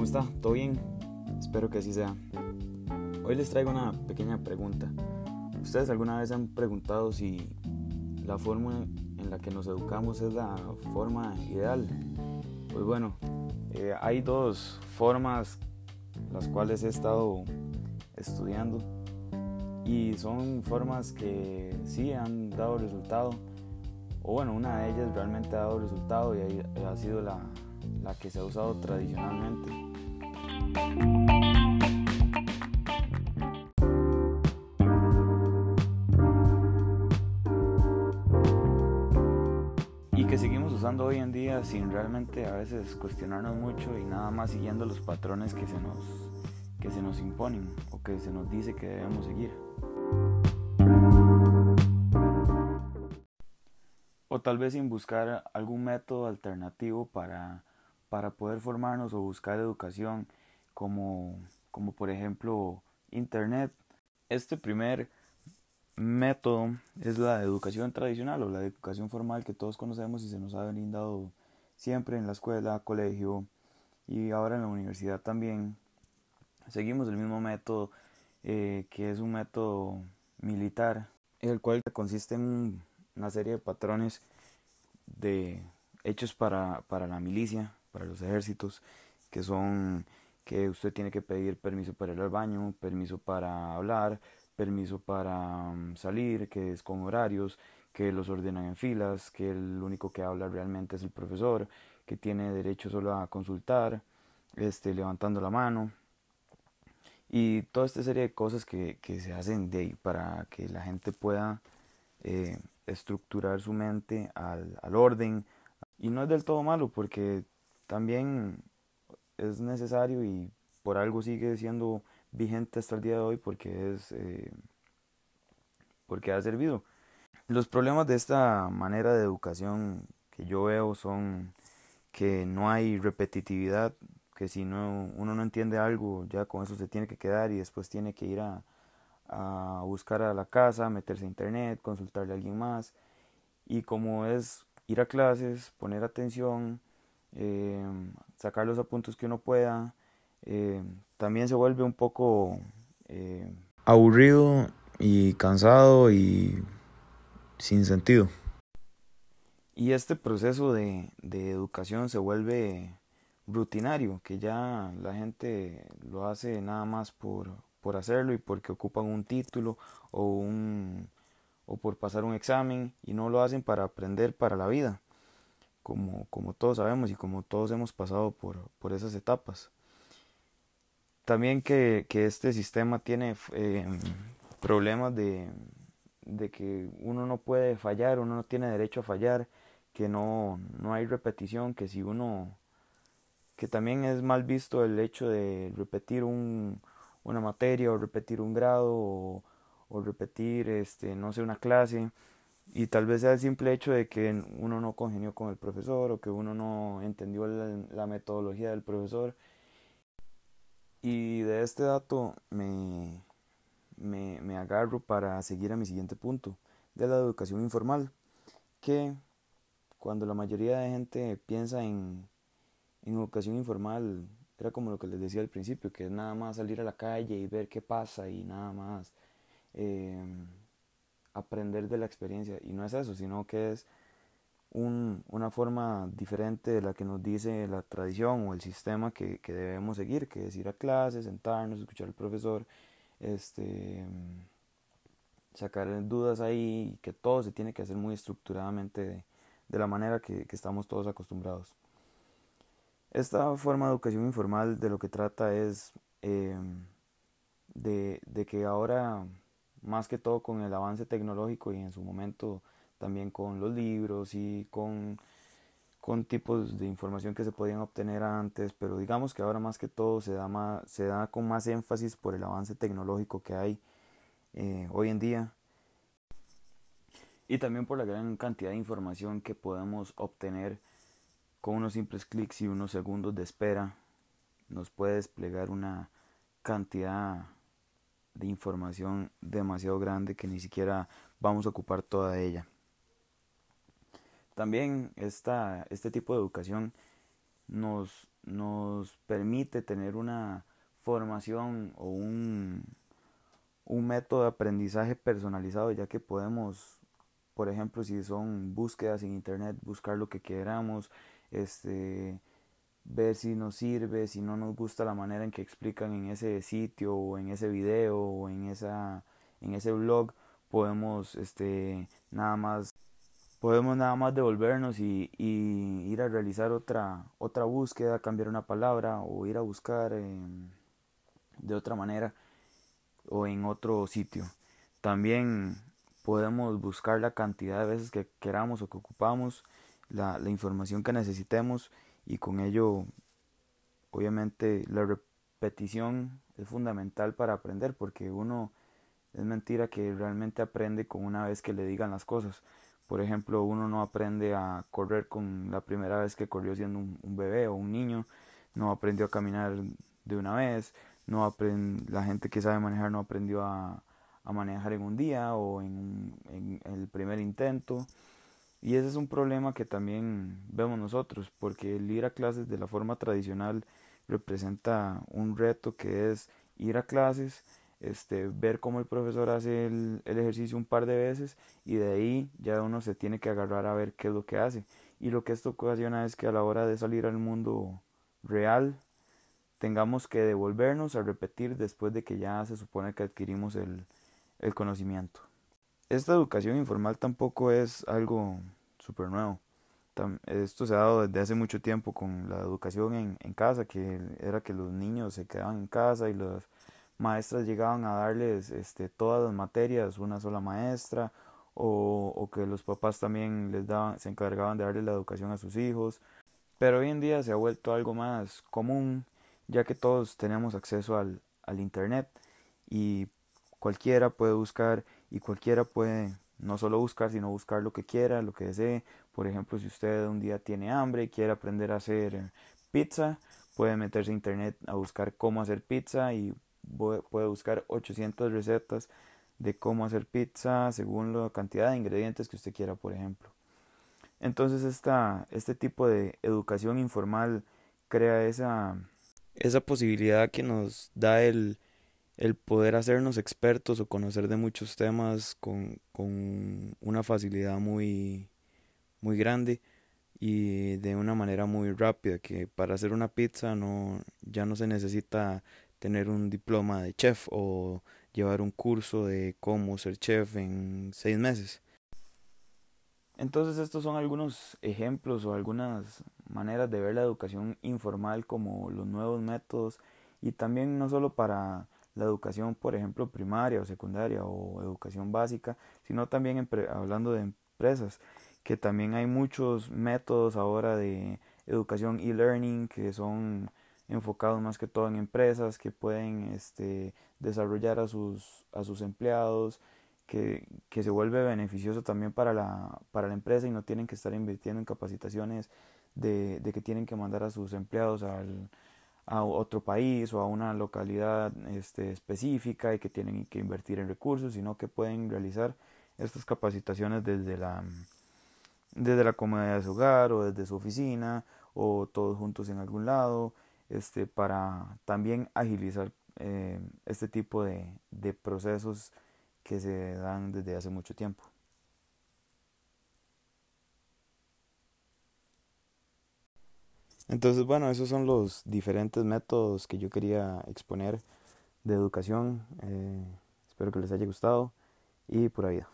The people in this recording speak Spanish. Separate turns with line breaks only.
¿Cómo está? ¿Todo bien? Espero que así sea. Hoy les traigo una pequeña pregunta. ¿Ustedes alguna vez han preguntado si la forma en la que nos educamos es la forma ideal? Pues bueno, eh, hay dos formas las cuales he estado estudiando y son formas que sí han dado resultado o bueno, una de ellas realmente ha dado resultado y ha sido la, la que se ha usado tradicionalmente. Y que seguimos usando hoy en día sin realmente a veces cuestionarnos mucho y nada más siguiendo los patrones que se nos, que se nos imponen o que se nos dice que debemos seguir. O tal vez sin buscar algún método alternativo para para poder formarnos o buscar educación como, como por ejemplo Internet. Este primer método es la educación tradicional o la educación formal que todos conocemos y se nos ha brindado siempre en la escuela, colegio y ahora en la universidad también. Seguimos el mismo método eh, que es un método militar, el cual consiste en una serie de patrones de hechos para, para la milicia, para los ejércitos, que son que usted tiene que pedir permiso para ir al baño, permiso para hablar, permiso para mm, salir, que es con horarios, que los ordenan en filas, que el único que habla realmente es el profesor, que tiene derecho solo a consultar, este, levantando la mano, y toda esta serie de cosas que, que se hacen de para que la gente pueda eh, estructurar su mente al, al orden. Y no es del todo malo porque también es necesario y por algo sigue siendo vigente hasta el día de hoy porque es eh, porque ha servido. Los problemas de esta manera de educación que yo veo son que no hay repetitividad, que si no, uno no entiende algo, ya con eso se tiene que quedar y después tiene que ir a, a buscar a la casa, meterse a internet, consultarle a alguien más. Y como es ir a clases, poner atención, eh, sacar los apuntes que uno pueda. Eh, también se vuelve un poco eh, aburrido y cansado y sin sentido. Y este proceso de, de educación se vuelve rutinario, que ya la gente lo hace nada más por, por hacerlo y porque ocupan un título o, un, o por pasar un examen y no lo hacen para aprender para la vida como, como todos sabemos y como todos hemos pasado por, por esas etapas. También que, que este sistema tiene eh, problemas de, de, que uno no puede fallar, uno no tiene derecho a fallar, que no, no hay repetición, que si uno, que también es mal visto el hecho de repetir un, una materia o repetir un grado o, o repetir, este, no sé, una clase y tal vez sea el simple hecho de que uno no congenió con el profesor o que uno no entendió la, metodología del profesor. Y de este dato me, me, me, agarro para seguir a mi siguiente punto, de la educación informal, que cuando la mayoría de gente piensa en, en educación informal, era como lo que les decía al principio, que es nada más salir a la calle y ver qué pasa y nada más. Eh, aprender de la experiencia. Y no es eso, sino que es un, una forma diferente de la que nos dice la tradición o el sistema que, que, debemos seguir, que es ir a clases, sentarnos, escuchar al profesor, este, sacar dudas ahí, que todo se tiene que hacer muy estructuradamente de, de la manera que, que, estamos todos acostumbrados. Esta forma de educación informal de lo que trata es eh, de, de que ahora más que todo con el avance tecnológico y en su momento también con los libros y con, con tipos de información que se podían obtener antes, pero digamos que ahora más que todo se da, más, se da con más énfasis por el avance tecnológico que hay eh, hoy en día. Y también por la gran cantidad de información que podemos obtener con unos simples clics y unos segundos de espera nos puede desplegar una cantidad de información demasiado grande que ni siquiera vamos a ocupar toda ella. También esta, este tipo de educación nos, nos permite tener una formación o un, un método de aprendizaje personalizado, ya que podemos, por ejemplo, si son búsquedas en internet, buscar lo que queramos, este, ver si nos sirve, si no nos gusta la manera en que explican en ese sitio o en ese video o en esa en ese blog, podemos este nada más podemos nada más devolvernos y, y ir a realizar otra otra búsqueda, cambiar una palabra o ir a buscar de otra manera o en otro sitio. También podemos buscar la cantidad de veces que queramos o que ocupamos, la, la información que necesitemos y con ello obviamente la repetición es fundamental para aprender porque uno es mentira que realmente aprende con una vez que le digan las cosas. Por ejemplo, uno no aprende a correr con la primera vez que corrió siendo un, bebé o un niño, no aprendió a caminar de una vez, no aprend la gente que sabe manejar no aprendió a, a manejar en un día o en, en el primer intento. Y ese es un problema que también vemos nosotros, porque el ir a clases de la forma tradicional representa un reto que es ir a clases, este, ver cómo el profesor hace el, el, ejercicio un par de veces y de ahí ya uno se tiene que agarrar a ver qué es lo que hace. Y lo que esto ocasiona es que a la hora de salir al mundo real tengamos que devolvernos a repetir después de que ya se supone que adquirimos el, el conocimiento. Esta educación informal tampoco es algo súper nuevo. Esto se ha dado desde hace mucho tiempo con la educación en, casa, que era que los niños se quedaban en casa y las maestras llegaban a darles este, todas las materias, una sola maestra, o, o, que los papás también les daban, se encargaban de darle la educación a sus hijos. Pero hoy en día se ha vuelto algo más común, ya que todos tenemos acceso al, al Internet y cualquiera puede buscar y cualquiera puede no solo buscar, sino buscar lo que quiera, lo que desee. Por ejemplo, si usted un día tiene hambre y quiere aprender a hacer pizza, puede meterse a internet a buscar cómo hacer pizza y puede buscar 800 recetas de cómo hacer pizza según la cantidad de ingredientes que usted quiera, por ejemplo. Entonces esta, este tipo de educación informal crea esa, esa posibilidad que nos da el, el poder hacernos expertos o conocer de muchos temas con, con una facilidad muy, muy grande y de una manera muy rápida que para hacer una pizza no ya no se necesita tener un diploma de chef o llevar un curso de cómo ser chef en seis meses. Entonces estos son algunos ejemplos o algunas maneras de ver la educación informal como los nuevos métodos y también no solo para la educación, por ejemplo, primaria o secundaria o educación básica, sino también hablando de empresas, que también hay muchos métodos ahora de educación e-learning que son enfocados más que todo en empresas que pueden este, desarrollar a sus, a sus empleados, que, que se vuelve beneficioso también para la, para la empresa y no tienen que estar invirtiendo en capacitaciones de, de que tienen que mandar a sus empleados al, a otro país o a una localidad este, específica y que tienen que invertir en recursos, sino que pueden realizar estas capacitaciones desde la, desde la comodidad de su hogar o desde su oficina o todos juntos en algún lado, este, para también agilizar eh, este tipo de, de procesos que se dan desde hace mucho tiempo. Entonces, bueno, esos son los diferentes métodos que yo quería exponer de educación. Eh, espero que les haya gustado y por vida.